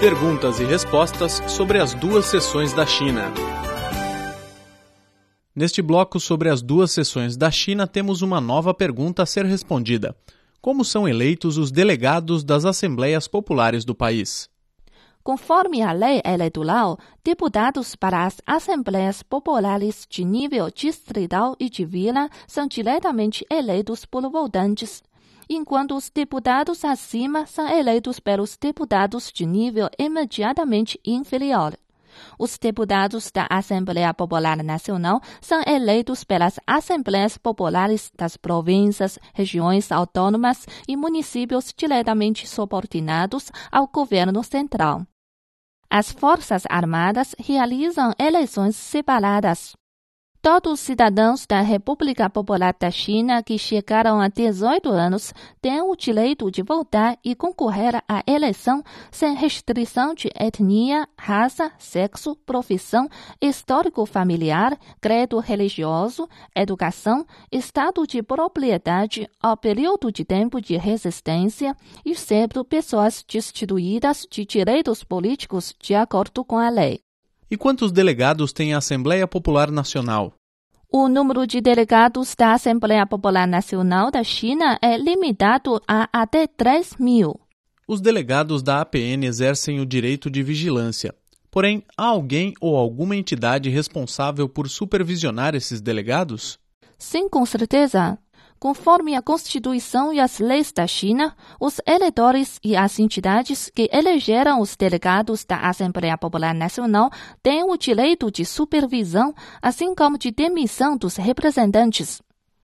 Perguntas e respostas sobre as duas sessões da China. Neste bloco sobre as duas sessões da China, temos uma nova pergunta a ser respondida: Como são eleitos os delegados das Assembleias Populares do país? Conforme a lei eleitoral, deputados para as Assembleias Populares de nível distrital e de vila são diretamente eleitos por votantes enquanto os deputados acima são eleitos pelos deputados de nível imediatamente inferior. Os deputados da Assembleia Popular Nacional são eleitos pelas Assembleias Populares das províncias, regiões autônomas e municípios diretamente subordinados ao governo central. As Forças Armadas realizam eleições separadas. Todos os cidadãos da República Popular da China que chegaram a 18 anos têm o direito de votar e concorrer à eleição sem restrição de etnia, raça, sexo, profissão, histórico familiar, credo religioso, educação, estado de propriedade ou período de tempo de resistência, exceto pessoas destituídas de direitos políticos de acordo com a lei. E quantos delegados tem a Assembleia Popular Nacional? O número de delegados da Assembleia Popular Nacional da China é limitado a até 3 mil. Os delegados da APN exercem o direito de vigilância. Porém, há alguém ou alguma entidade responsável por supervisionar esses delegados? Sim, com certeza. Conforme a Constituição e as leis da China, os eleitores e as entidades que elegeram os delegados da Assembleia Popular Nacional têm o direito de supervisão, assim como de demissão dos representantes.